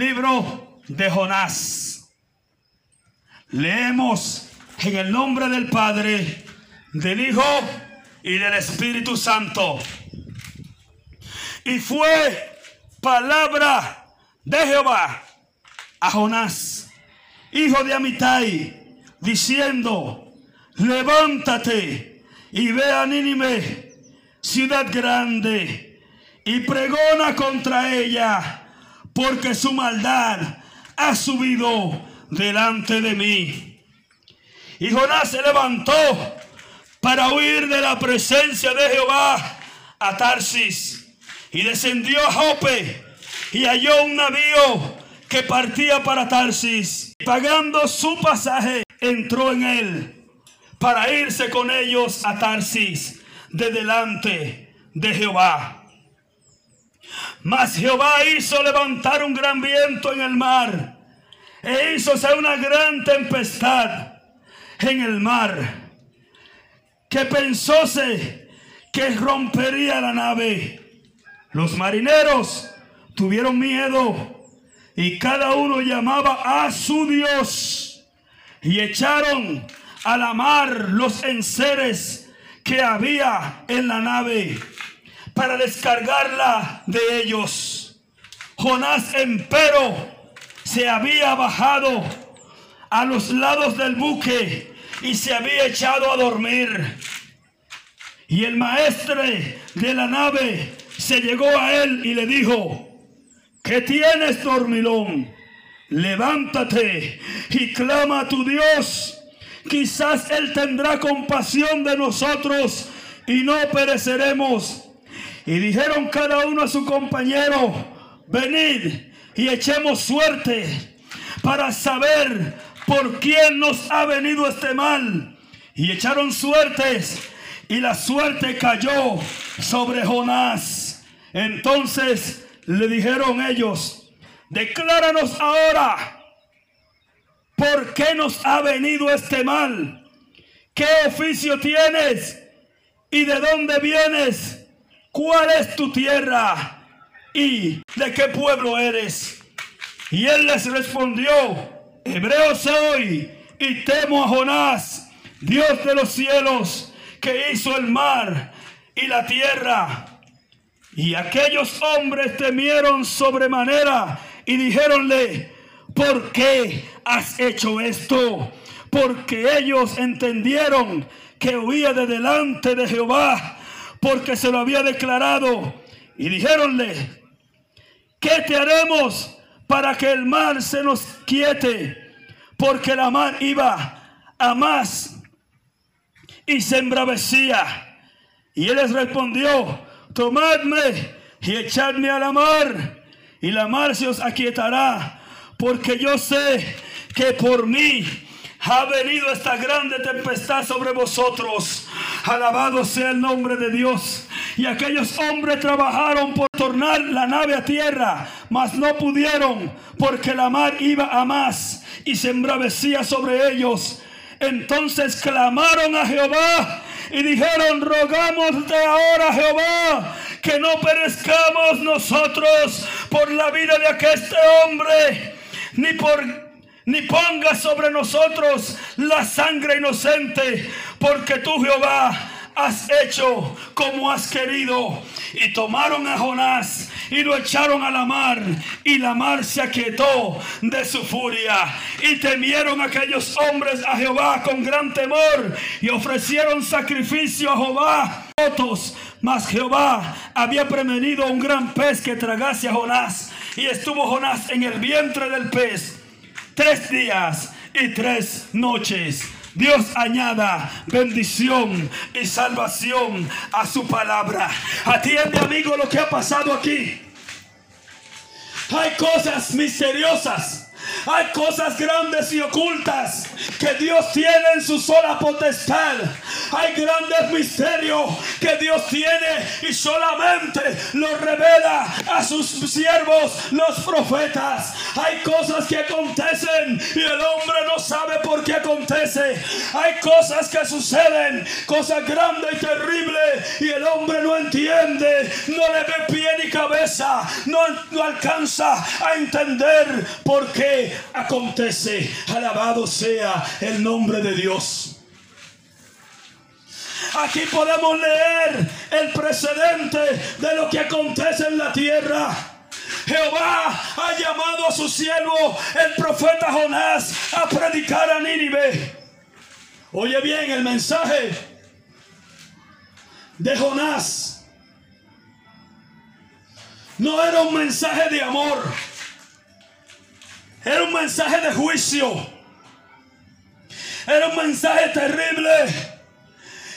Libro de Jonás. Leemos en el nombre del Padre, del Hijo y del Espíritu Santo. Y fue palabra de Jehová a Jonás, hijo de Amitai, diciendo, levántate y ve a Nínive, ciudad grande, y pregona contra ella, porque su maldad ha subido delante de mí. Y Jonás se levantó para huir de la presencia de Jehová a Tarsis y descendió a Jope y halló un navío que partía para Tarsis. Pagando su pasaje, entró en él para irse con ellos a Tarsis de delante de Jehová. Mas Jehová hizo levantar un gran viento en el mar e hizo una gran tempestad en el mar que pensóse que rompería la nave. Los marineros tuvieron miedo y cada uno llamaba a su Dios y echaron a la mar los enseres que había en la nave para descargarla de ellos. Jonás empero se había bajado a los lados del buque y se había echado a dormir. Y el maestre de la nave se llegó a él y le dijo, ¿qué tienes, dormilón? Levántate y clama a tu Dios. Quizás Él tendrá compasión de nosotros y no pereceremos. Y dijeron cada uno a su compañero, venid y echemos suerte para saber por quién nos ha venido este mal. Y echaron suertes y la suerte cayó sobre Jonás. Entonces le dijeron ellos, decláranos ahora por qué nos ha venido este mal. ¿Qué oficio tienes? ¿Y de dónde vienes? ¿Cuál es tu tierra? ¿Y de qué pueblo eres? Y él les respondió, hebreo soy y temo a Jonás, Dios de los cielos, que hizo el mar y la tierra. Y aquellos hombres temieron sobremanera y dijéronle, ¿por qué has hecho esto? Porque ellos entendieron que huía de delante de Jehová, porque se lo había declarado. Y dijéronle, ¿Qué te haremos para que el mar se nos quiete? Porque la mar iba a más y se embravecía. Y él les respondió, tomadme y echadme a la mar, y la mar se os aquietará, porque yo sé que por mí ha venido esta grande tempestad sobre vosotros. Alabado sea el nombre de Dios. Y aquellos hombres trabajaron por tornar la nave a tierra, mas no pudieron, porque la mar iba a más y se embravecía sobre ellos. Entonces clamaron a Jehová y dijeron, rogamos de ahora Jehová que no perezcamos nosotros por la vida de aquel hombre, ni por ni ponga sobre nosotros la sangre inocente, porque tú Jehová has hecho como has querido. Y tomaron a Jonás y lo echaron a la mar, y la mar se aquietó de su furia. Y temieron aquellos hombres a Jehová con gran temor, y ofrecieron sacrificio a Jehová. Mas Jehová había prevenido un gran pez que tragase a Jonás, y estuvo Jonás en el vientre del pez tres días y tres noches. Dios añada bendición y salvación a su palabra. Atiende amigo lo que ha pasado aquí. Hay cosas misteriosas hay cosas grandes y ocultas que Dios tiene en su sola potestad. Hay grandes misterios que Dios tiene y solamente los revela a sus siervos, los profetas. Hay cosas que acontecen y el hombre no sabe por qué acontece. Hay cosas que suceden, cosas grandes y terribles y el hombre no entiende, no le ve pie ni cabeza, no, no alcanza a entender por qué acontece. Alabado sea el nombre de Dios. Aquí podemos leer el precedente de lo que acontece en la tierra. Jehová ha llamado a su siervo, el profeta Jonás, a predicar a Nínive. Oye bien el mensaje de Jonás. No era un mensaje de amor. Era un mensaje de juicio. Era un mensaje terrible.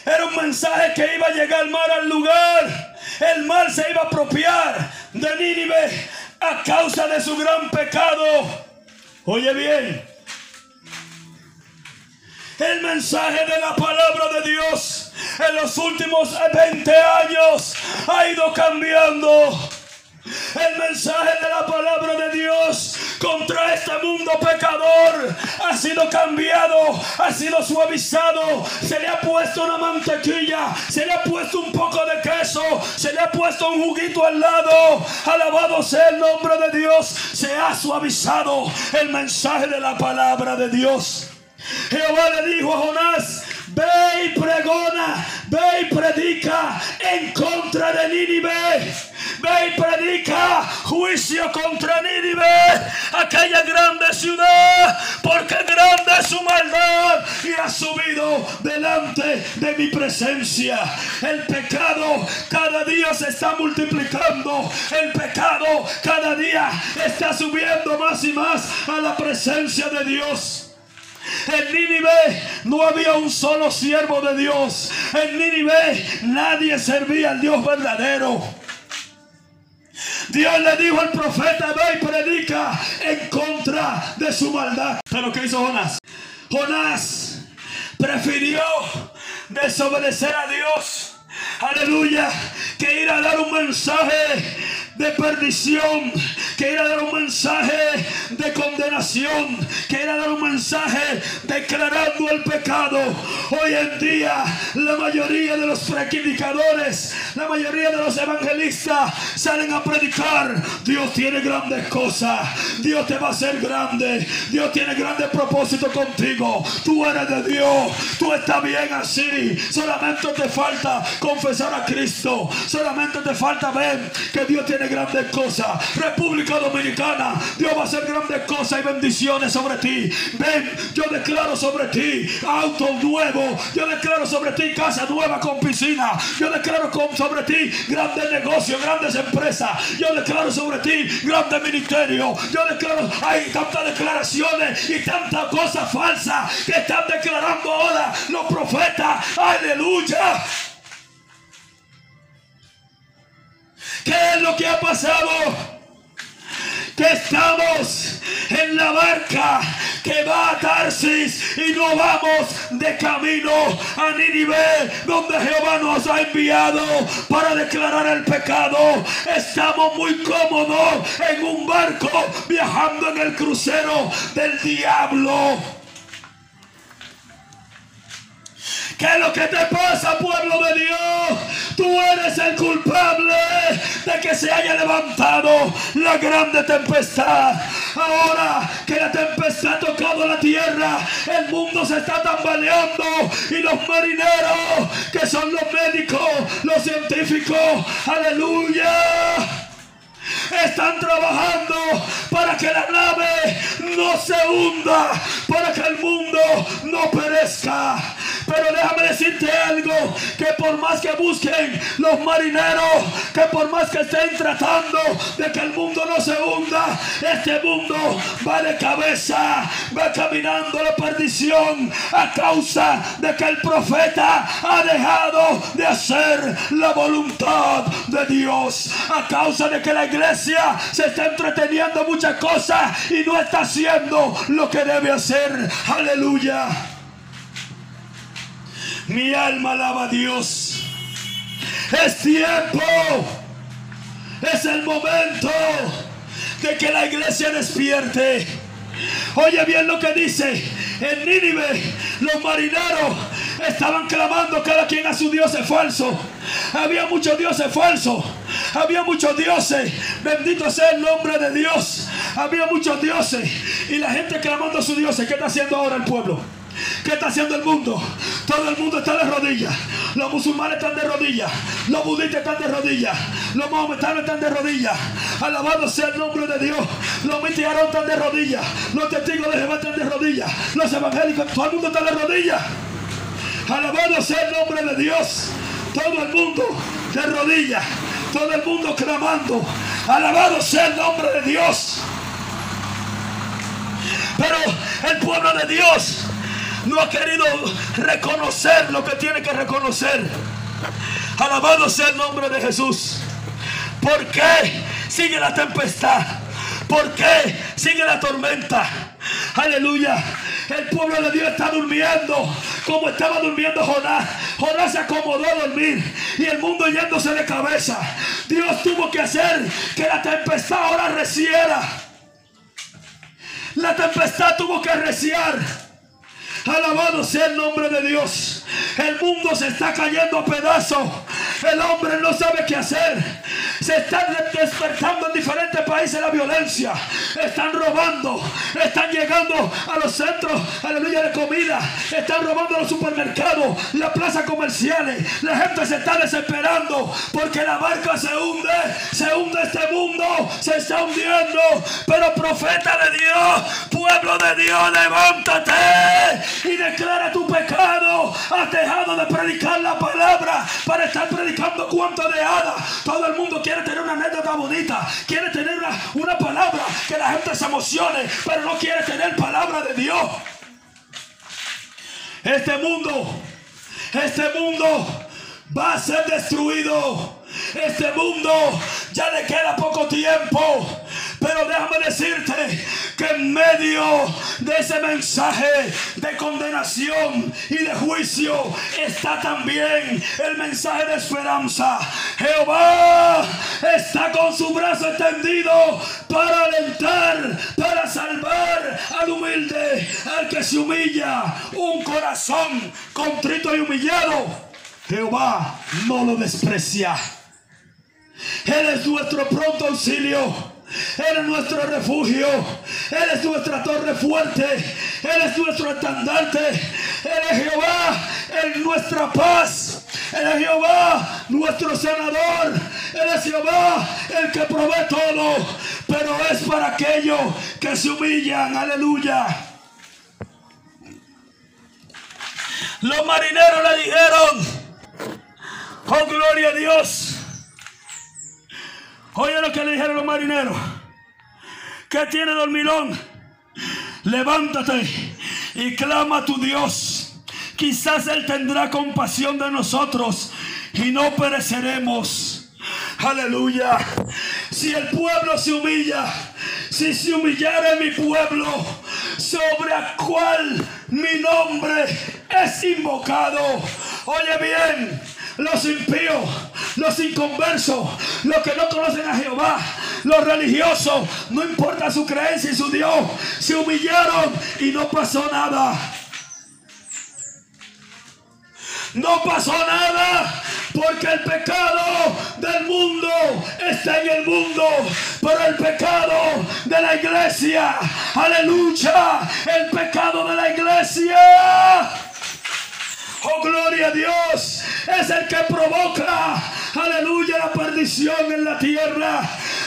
Era un mensaje que iba a llegar mal al lugar. El mal se iba a apropiar de Nínive a causa de su gran pecado. Oye bien. El mensaje de la palabra de Dios en los últimos 20 años ha ido cambiando. El mensaje de la palabra de Dios contra este mundo pecador ha sido cambiado, ha sido suavizado, se le ha puesto una mantequilla, se le ha puesto un poco de queso, se le ha puesto un juguito al lado. Alabado sea el nombre de Dios, se ha suavizado el mensaje de la palabra de Dios. Jehová le dijo a Jonás, ve y pregona, ve y predica en contra de Nínive Ve y predica juicio contra Nínive, aquella grande ciudad, porque grande es su maldad y ha subido delante de mi presencia. El pecado cada día se está multiplicando. El pecado cada día está subiendo más y más a la presencia de Dios. En Nínive no había un solo siervo de Dios. En Nínive nadie servía al Dios verdadero. Dios le dijo al profeta, ve y predica en contra de su maldad. Pero ¿qué hizo Jonás? Jonás prefirió desobedecer a Dios. Aleluya. Que ir a dar un mensaje de perdición, que ir a dar un mensaje de condenación, que ir a dar un mensaje declarando el pecado. Hoy en día la mayoría de los predicadores, la mayoría de los evangelistas salen a predicar. Dios tiene grandes cosas, Dios te va a hacer grande, Dios tiene grandes propósitos contigo. Tú eres de Dios, tú estás bien así. Solamente te falta confesar a Cristo, solamente te falta ver que Dios tiene grandes cosas. República Dominicana, Dios va a hacer grandes cosas y bendiciones sobre ti. Ven, yo declaro sobre ti auto nuevo. Yo declaro sobre ti casa nueva con piscina. Yo declaro sobre ti grandes negocios, grandes empresas. Yo declaro sobre ti grandes ministerios. Yo declaro, hay tantas declaraciones y tantas cosas falsas que están declarando ahora los profetas. Aleluya. ¿Qué es lo que ha pasado? Que estamos en la barca que va a Tarsis y no vamos de camino a Nínive, donde Jehová nos ha enviado para declarar el pecado. Estamos muy cómodos en un barco viajando en el crucero del diablo. ¿Qué es lo que te pasa, pueblo de Dios? Tú eres el culpable de que se haya levantado la grande tempestad. Ahora que la tempestad ha tocado la tierra, el mundo se está tambaleando y los marineros, que son los médicos, los científicos, aleluya están trabajando para que la nave no se hunda, para que el mundo no perezca. Pero déjame decirte algo, que por más que busquen los marineros, que por más que estén tratando de que el mundo no se hunda, este mundo va de cabeza, va caminando a la perdición a causa de que el profeta ha dejado de hacer la voluntad de Dios, a causa de que la iglesia se está entreteniendo muchas cosas y no está haciendo lo que debe hacer. Aleluya. Mi alma alaba a Dios. Es tiempo. Es el momento de que la iglesia despierte. Oye bien lo que dice. En Nínive los marineros estaban clamando cada quien a su dios es falso. Había muchos dioses falsos. Había muchos dioses. Bendito sea el nombre de Dios. Había muchos dioses. Y la gente clamando a sus dioses. ¿Qué está haciendo ahora el pueblo? ¿Qué está haciendo el mundo? Todo el mundo está de rodillas. Los musulmanes están de rodillas. Los budistas están de rodillas. Los mahometanos están de rodillas. Alabado sea el nombre de Dios. Los mitiaros están de rodillas. Los testigos de Jehová están de rodillas. Los evangélicos, todo el mundo está de rodillas. Alabado sea el nombre de Dios. Todo el mundo de rodillas. Todo el mundo clamando. Alabado sea el nombre de Dios. Pero el pueblo de Dios no ha querido reconocer lo que tiene que reconocer. Alabado sea el nombre de Jesús. ¿Por qué sigue la tempestad? ¿Por qué sigue la tormenta? Aleluya. El pueblo de Dios está durmiendo como estaba durmiendo Jonás. Jonás se acomodó a dormir y el mundo yéndose de cabeza. Dios tuvo que hacer que la tempestad ahora reciera. La tempestad tuvo que reciar. Alabado sea el nombre de Dios. El mundo se está cayendo a pedazos. El hombre no sabe qué hacer. Se están despertando en diferentes países la violencia. Están robando. Están llegando a los centros, aleluya, de comida. Están robando los supermercados, las plazas comerciales. La gente se está desesperando porque la barca se hunde. Se hunde este mundo. Se está hundiendo. Pero profeta de Dios, pueblo de Dios, levántate y declara tu pecado. Has dejado de predicar la palabra para estar predicando cuanto de hadas. Todo el mundo quiere tener una anécdota bonita, quiere tener una, una palabra que la gente se emocione, pero no quiere tener palabra de Dios. Este mundo, este mundo va a ser destruido. Este mundo ya le queda poco tiempo. Pero déjame decirte que en medio de ese mensaje de condenación y de juicio está también el mensaje de esperanza. Jehová está con su brazo extendido para alentar, para salvar al humilde, al que se humilla, un corazón contrito y humillado. Jehová no lo desprecia. Él es nuestro pronto auxilio. Él es nuestro refugio. Él es nuestra torre fuerte. Él es nuestro estandarte. Él es Jehová. Él es nuestra paz. Él es Jehová, nuestro sanador. Él es Jehová, el que provee todo. Pero es para aquellos que se humillan. Aleluya. Los marineros le dijeron, oh gloria a Dios. Oye lo que le dijeron los marineros. ¿Qué tiene dormilón? Levántate y clama a tu Dios. Quizás Él tendrá compasión de nosotros y no pereceremos. Aleluya. Si el pueblo se humilla, si se humillara mi pueblo, sobre el cual mi nombre es invocado. Oye bien, los impíos, los inconversos, los que no conocen a Jehová, los religiosos, no importa su creencia y su Dios, se humillaron y no pasó nada. No pasó nada porque el pecado del mundo está en el mundo, pero el pecado de la iglesia, aleluya, el pecado de la iglesia. Oh, gloria a Dios. Es el que provoca, aleluya, la perdición en la tierra.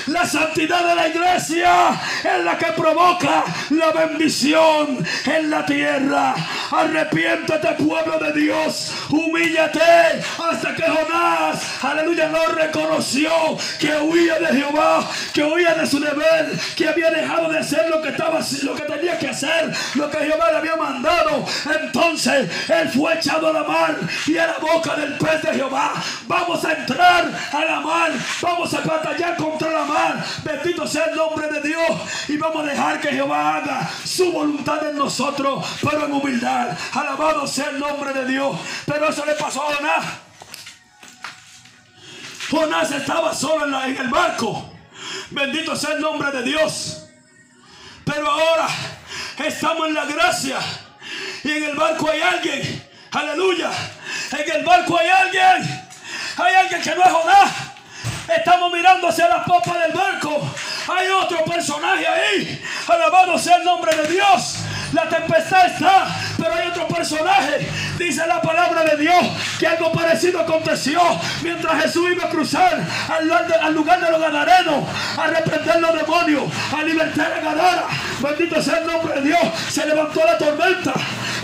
La santidad de la iglesia es la que provoca la bendición en la tierra. Arrepiéntete, pueblo de Dios. Humíllate hasta que Jonás, aleluya, no reconoció que huía de Jehová, que huía de su deber, que había dejado de hacer lo que estaba, lo que tenía que hacer, lo que Jehová le había mandado. Entonces él fue echado a la mar y a la boca del pez de Jehová. Vamos a entrar a la mar, vamos a batallar contra la mar. Bendito sea el nombre de Dios y vamos a dejar que Jehová haga su voluntad en nosotros, pero en humildad. Alabado sea el nombre de Dios. Pero eso le pasó a Jonás. Jonás estaba solo en, en el barco. Bendito sea el nombre de Dios. Pero ahora estamos en la gracia. Y en el barco hay alguien. Aleluya. En el barco hay alguien. Hay alguien que no es Jonás. Estamos mirando hacia la popa del barco. Hay otro personaje ahí. Alabado sea el nombre de Dios. La tempestad está, pero hay otro personaje. Dice la palabra de Dios que algo parecido aconteció mientras Jesús iba a cruzar al, lugar de los gadarenos, a reprender los demonios, a libertar a Gadara. Bendito sea el nombre de Dios. Se levantó la tormenta.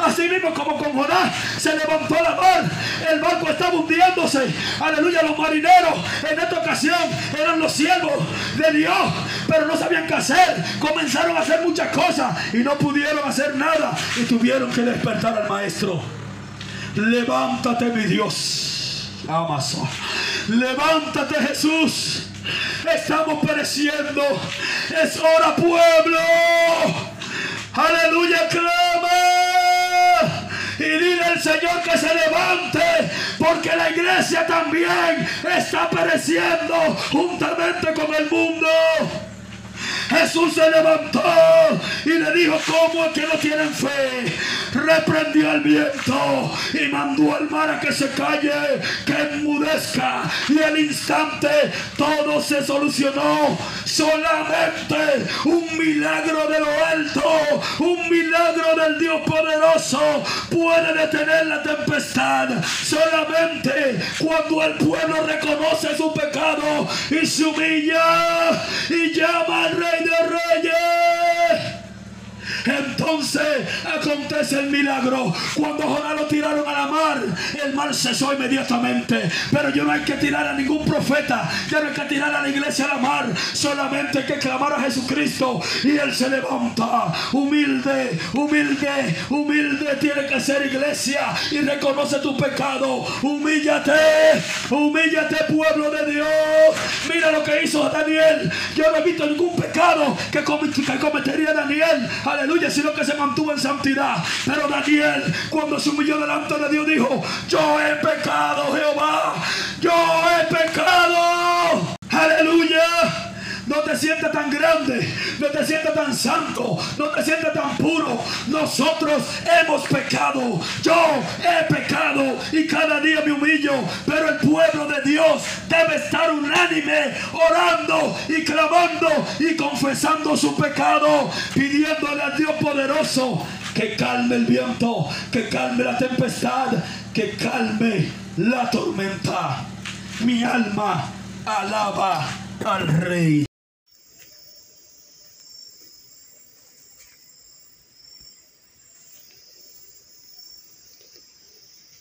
Así mismo como con Jonás se levantó la mar. El barco estaba hundiéndose. Aleluya, los marineros en esta ocasión eran los siervos de Dios, pero no sabían qué hacer. Comenzaron a hacer muchas cosas y no pudieron hacer nada y tuvieron que despertar al maestro. Levántate, mi Dios. Amazon. Levántate, Jesús. Estamos pereciendo. Es hora, pueblo. Aleluya, clama. Y dile al Señor que se levante, porque la iglesia también está pereciendo juntamente con el mundo. Jesús se levantó y le dijo, ¿cómo es que no tienen fe? Reprendió al viento y mandó al mar a que se calle, que enmudezca. Y al instante todo se solucionó. Solamente un milagro de lo alto, un milagro del Dios poderoso puede detener la tempestad. Solamente cuando el pueblo reconoce su pecado y se humilla y llama al rey de. Entonces acontece el milagro. Cuando Jonás lo tiraron a la mar, el mar cesó inmediatamente. Pero yo no hay que tirar a ningún profeta. Ya no hay que tirar a la iglesia a la mar. Solamente hay que clamar a Jesucristo. Y Él se levanta. Humilde, humilde, humilde. Tiene que ser iglesia. Y reconoce tu pecado. Humíllate. Humíllate, pueblo de Dios. Mira lo que hizo Daniel. Yo no he visto ningún pecado que cometería Daniel. Aleluya sino que se mantuvo en santidad. Pero Daniel, cuando se humilló delante de Dios, dijo: Yo he pecado, Jehová. Yo he pecado. Aleluya. No te sientas tan grande, no te sientas tan santo, no te sientas tan puro. Nosotros hemos pecado. Yo he pecado y cada día me humillo. Pero el pueblo de Dios debe estar unánime, orando y clamando y confesando su pecado, pidiéndole al Dios poderoso que calme el viento, que calme la tempestad, que calme la tormenta. Mi alma alaba al Rey.